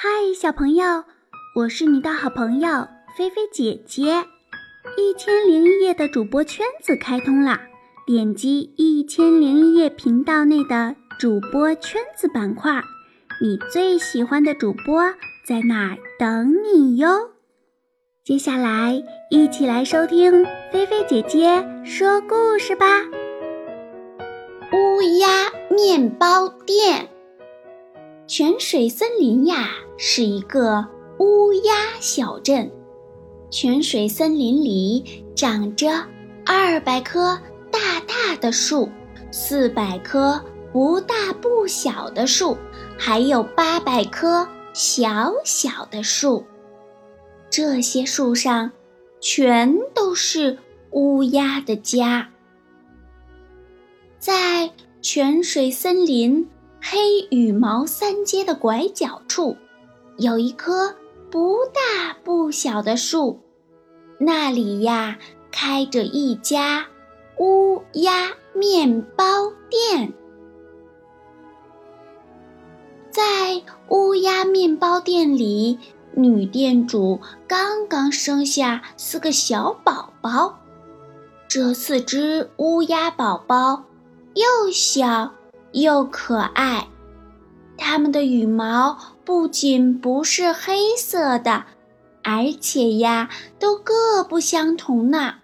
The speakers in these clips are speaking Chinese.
嗨，小朋友，我是你的好朋友菲菲姐姐。一千零一夜的主播圈子开通啦！点击一千零一夜频道内的主播圈子板块，你最喜欢的主播在那儿等你哟。接下来，一起来收听菲菲姐姐说故事吧。乌鸦面包店。泉水森林呀，是一个乌鸦小镇。泉水森林里长着二百棵大大的树，四百棵不大不小的树，还有八百棵小小的树。这些树上全都是乌鸦的家。在泉水森林。黑羽毛三街的拐角处，有一棵不大不小的树，那里呀开着一家乌鸦面包店。在乌鸦面包店里，女店主刚刚生下四个小宝宝，这四只乌鸦宝宝又小。又可爱，它们的羽毛不仅不是黑色的，而且呀，都各不相同呢。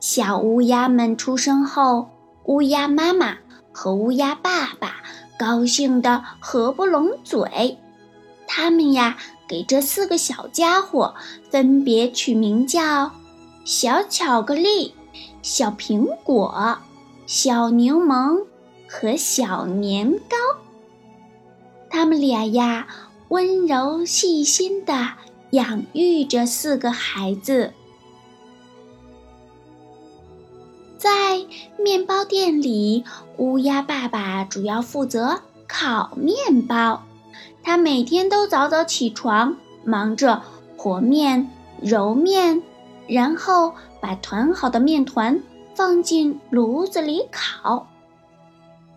小乌鸦们出生后，乌鸦妈妈和乌鸦爸爸高兴得合不拢嘴。他们呀，给这四个小家伙分别取名叫小巧克力、小苹果。小柠檬和小年糕，他们俩呀，温柔细心地养育着四个孩子。在面包店里，乌鸦爸爸主要负责烤面包，他每天都早早起床，忙着和面、揉面，然后把团好的面团。放进炉子里烤。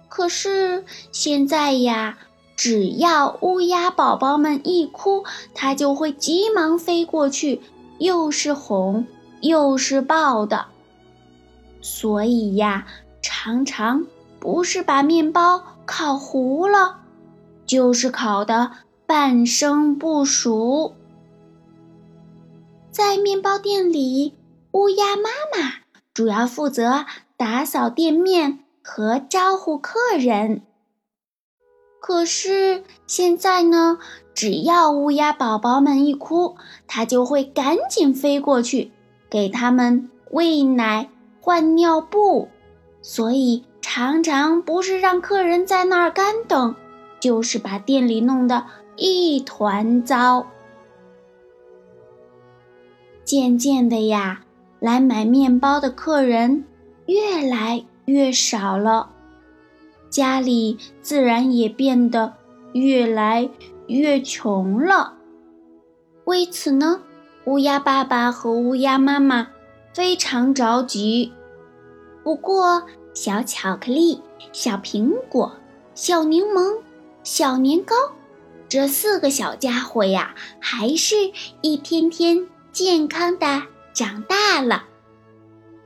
可是现在呀，只要乌鸦宝宝们一哭，它就会急忙飞过去，又是哄又是抱的。所以呀，常常不是把面包烤糊了，就是烤的半生不熟。在面包店里，乌鸦妈妈。主要负责打扫店面和招呼客人。可是现在呢，只要乌鸦宝宝们一哭，它就会赶紧飞过去，给他们喂奶、换尿布。所以常常不是让客人在那儿干等，就是把店里弄得一团糟。渐渐的呀。来买面包的客人越来越少了，家里自然也变得越来越穷了。为此呢，乌鸦爸爸和乌鸦妈妈非常着急。不过，小巧克力、小苹果、小柠檬、小年糕这四个小家伙呀，还是一天天健康的。长大了，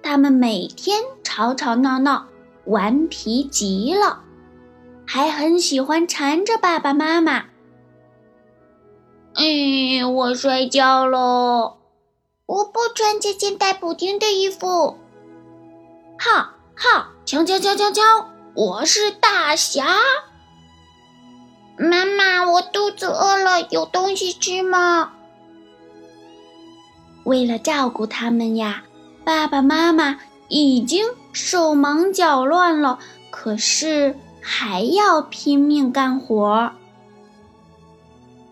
他们每天吵吵闹闹，顽皮极了，还很喜欢缠着爸爸妈妈。哎，我摔跤了，我不穿这件带补丁的衣服。哈哈，锵锵锵锵锵，我是大侠。妈妈，我肚子饿了，有东西吃吗？为了照顾他们呀，爸爸妈妈已经手忙脚乱了，可是还要拼命干活。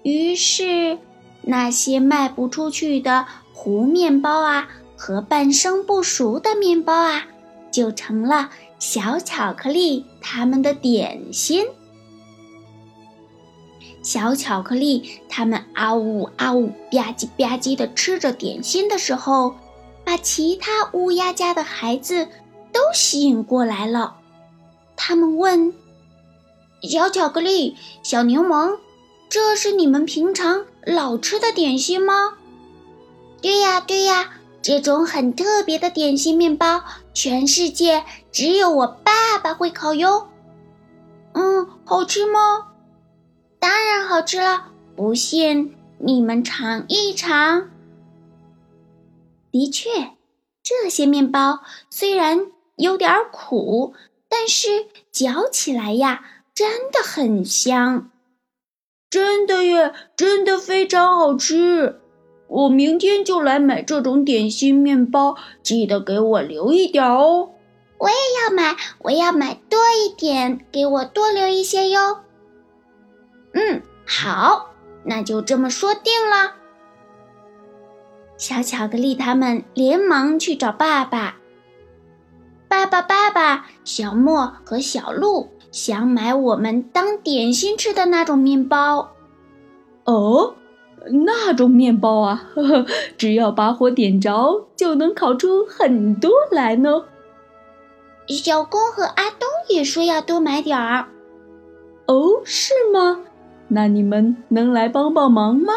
于是，那些卖不出去的糊面包啊，和半生不熟的面包啊，就成了小巧克力他们的点心。小巧克力，他们啊呜啊呜吧唧吧唧的吃着点心的时候，把其他乌鸦家的孩子都吸引过来了。他们问：“小巧克力、小柠檬、这是你们平常老吃的点心吗？对呀，对呀，这种很特别的点心面包，全世界只有我爸爸会烤哟。嗯，好吃吗？当然好吃了，不信你们尝一尝。的确，这些面包虽然有点苦，但是嚼起来呀，真的很香。真的耶，真的非常好吃。我明天就来买这种点心面包，记得给我留一点哦。我也要买，我要买多一点，给我多留一些哟。嗯，好，那就这么说定了。小巧克力他们连忙去找爸爸。爸爸，爸爸，小莫和小鹿想买我们当点心吃的那种面包。哦，那种面包啊，呵呵，只要把火点着，就能烤出很多来呢。小公和阿东也说要多买点儿。哦，是吗？那你们能来帮帮忙吗？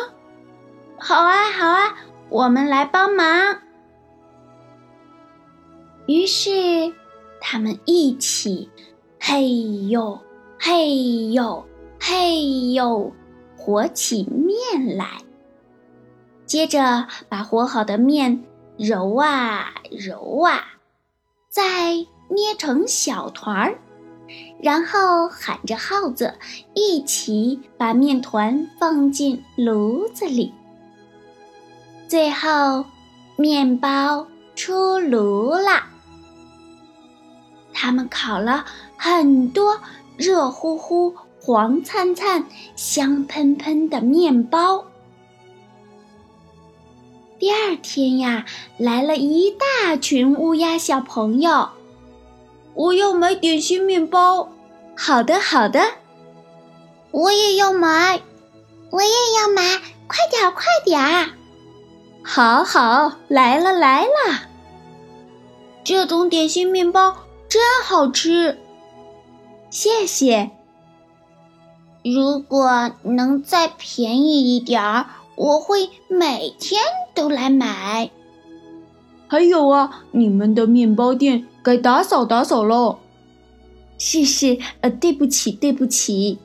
好啊，好啊，我们来帮忙。于是，他们一起，嘿呦，嘿呦，嘿呦，和起面来。接着，把和好的面揉啊揉啊，再。捏成小团儿，然后喊着号子，一起把面团放进炉子里。最后，面包出炉啦。他们烤了很多热乎乎、黄灿灿、香喷喷的面包。第二天呀，来了一大群乌鸦小朋友。我要买点心面包。好的，好的。我也要买，我也要买，快点儿，快点儿。好好，来了来了。这种点心面包真好吃，谢谢。如果能再便宜一点儿，我会每天都来买。还有啊，你们的面包店。该打扫打扫喽。谢谢，呃，对不起，对不起。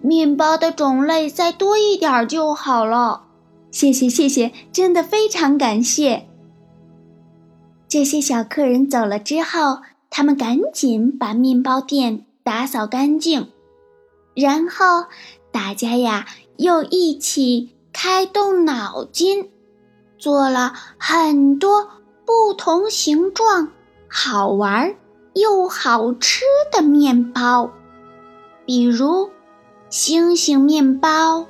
面包的种类再多一点儿就好了。谢谢谢谢，真的非常感谢。这些小客人走了之后，他们赶紧把面包店打扫干净，然后大家呀又一起开动脑筋，做了很多。不同形状、好玩又好吃的面包，比如星星面包、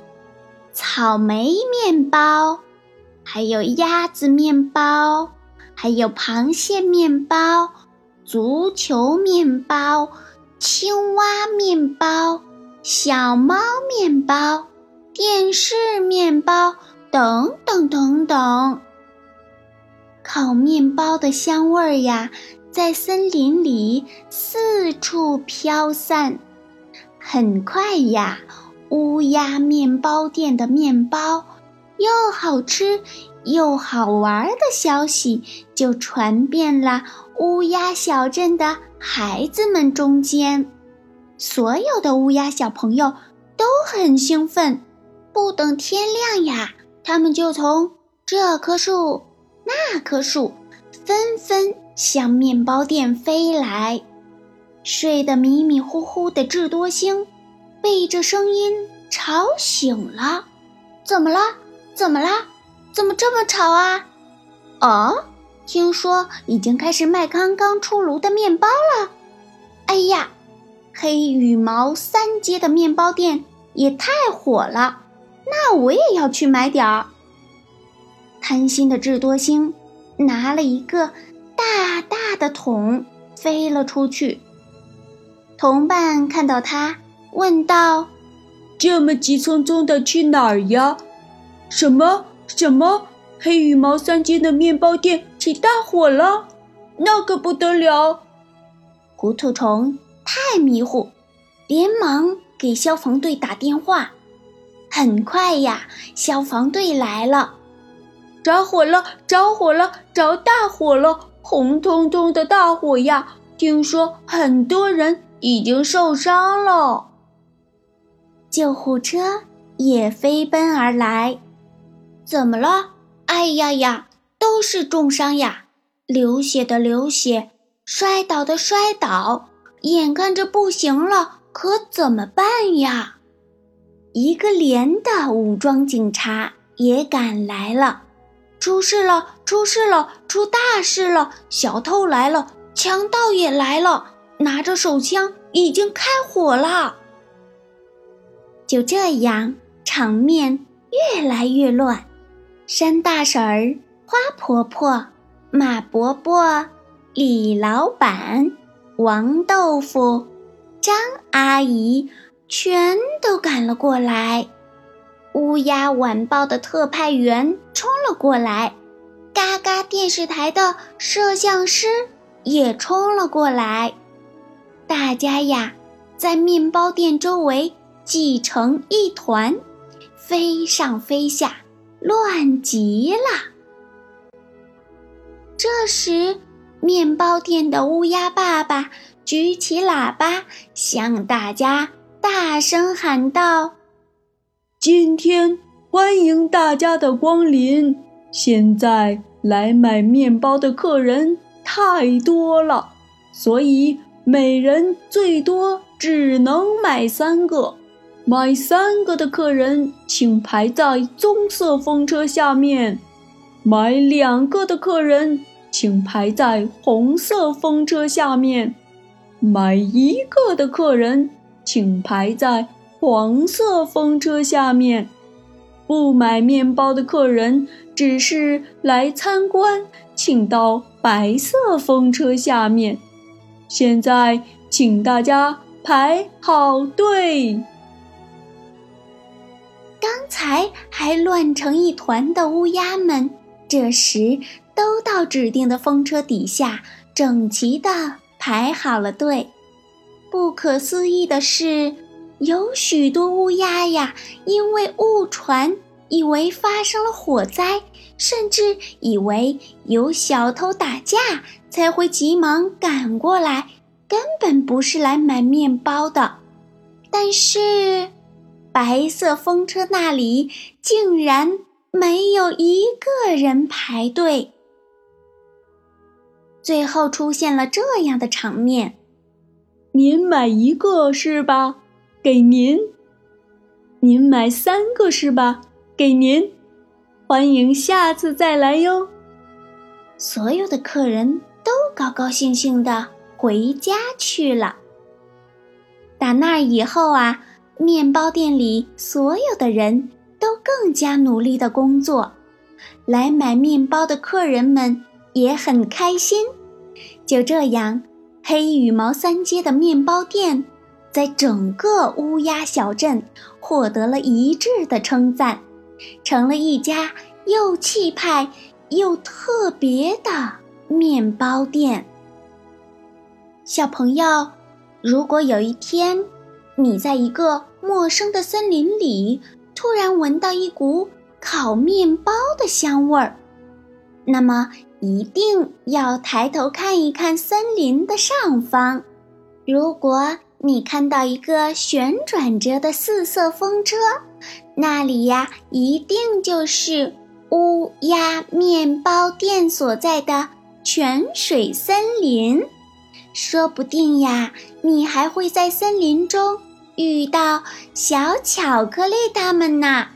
草莓面包，还有鸭子面包，还有螃蟹面包、足球面包、青蛙面包、小猫面包、电视面包等等等等。烤面包的香味儿呀，在森林里四处飘散。很快呀，乌鸦面包店的面包又好吃又好玩的消息就传遍了乌鸦小镇的孩子们中间。所有的乌鸦小朋友都很兴奋，不等天亮呀，他们就从这棵树。那棵树纷纷向面包店飞来，睡得迷迷糊糊的智多星被这声音吵醒了。怎么了？怎么了？怎么这么吵啊？哦，听说已经开始卖刚刚出炉的面包了。哎呀，黑羽毛三街的面包店也太火了，那我也要去买点儿。贪心的智多星拿了一个大大的桶，飞了出去。同伴看到他，问道：“这么急匆匆的去哪儿呀？”“什么什么？黑羽毛三街的面包店起大火了？那可不得了！”糊涂虫太迷糊，连忙给消防队打电话。很快呀，消防队来了。着火了！着火了！着大火了！红彤彤的大火呀！听说很多人已经受伤了。救护车也飞奔而来。怎么了？哎呀呀，都是重伤呀！流血的流血，摔倒的摔倒，眼看着不行了，可怎么办呀？一个连的武装警察也赶来了。出事了！出事了！出大事了！小偷来了，强盗也来了，拿着手枪，已经开火了。就这样，场面越来越乱。山大婶儿、花婆婆、马伯伯、李老板、王豆腐、张阿姨，全都赶了过来。乌鸦晚报的特派员冲了过来，嘎嘎电视台的摄像师也冲了过来。大家呀，在面包店周围挤成一团，飞上飞下，乱极了。这时，面包店的乌鸦爸爸举起喇叭，向大家大声喊道。今天欢迎大家的光临。现在来买面包的客人太多了，所以每人最多只能买三个。买三个的客人请排在棕色风车下面，买两个的客人请排在红色风车下面，买一个的客人请排在。黄色风车下面，不买面包的客人只是来参观，请到白色风车下面。现在，请大家排好队。刚才还乱成一团的乌鸦们，这时都到指定的风车底下，整齐的排好了队。不可思议的是。有许多乌鸦呀，因为误传，以为发生了火灾，甚至以为有小偷打架，才会急忙赶过来，根本不是来买面包的。但是，白色风车那里竟然没有一个人排队。最后出现了这样的场面：您买一个是吧？给您，您买三个是吧？给您，欢迎下次再来哟。所有的客人都高高兴兴的回家去了。打那以后啊，面包店里所有的人都更加努力的工作，来买面包的客人们也很开心。就这样，黑羽毛三街的面包店。在整个乌鸦小镇获得了一致的称赞，成了一家又气派又特别的面包店。小朋友，如果有一天你在一个陌生的森林里突然闻到一股烤面包的香味儿，那么一定要抬头看一看森林的上方。如果你看到一个旋转着的四色风车，那里呀，一定就是乌鸦面包店所在的泉水森林。说不定呀，你还会在森林中遇到小巧克力他们呢。